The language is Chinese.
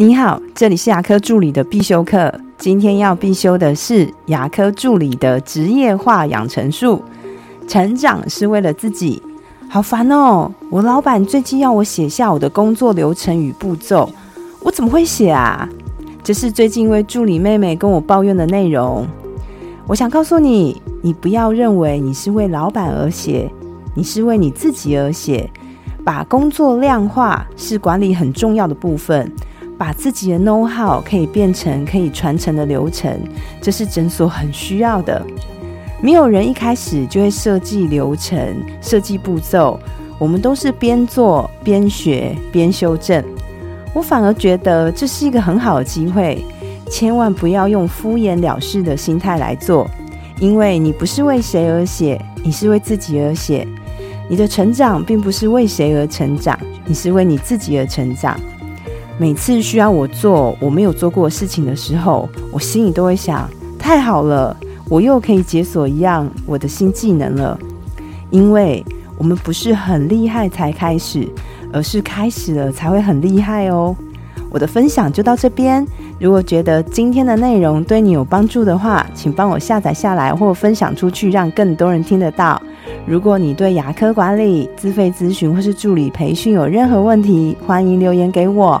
你好，这里是牙科助理的必修课。今天要必修的是牙科助理的职业化养成术。成长是为了自己，好烦哦！我老板最近要我写下我的工作流程与步骤，我怎么会写啊？这是最近一位助理妹妹跟我抱怨的内容。我想告诉你，你不要认为你是为老板而写，你是为你自己而写。把工作量化是管理很重要的部分。把自己的 know how 可以变成可以传承的流程，这是诊所很需要的。没有人一开始就会设计流程、设计步骤，我们都是边做边学边修正。我反而觉得这是一个很好的机会，千万不要用敷衍了事的心态来做，因为你不是为谁而写，你是为自己而写。你的成长并不是为谁而成长，你是为你自己而成长。每次需要我做我没有做过的事情的时候，我心里都会想：太好了，我又可以解锁一样我的新技能了。因为我们不是很厉害才开始，而是开始了才会很厉害哦。我的分享就到这边。如果觉得今天的内容对你有帮助的话，请帮我下载下来或分享出去，让更多人听得到。如果你对牙科管理、自费咨询或是助理培训有任何问题，欢迎留言给我。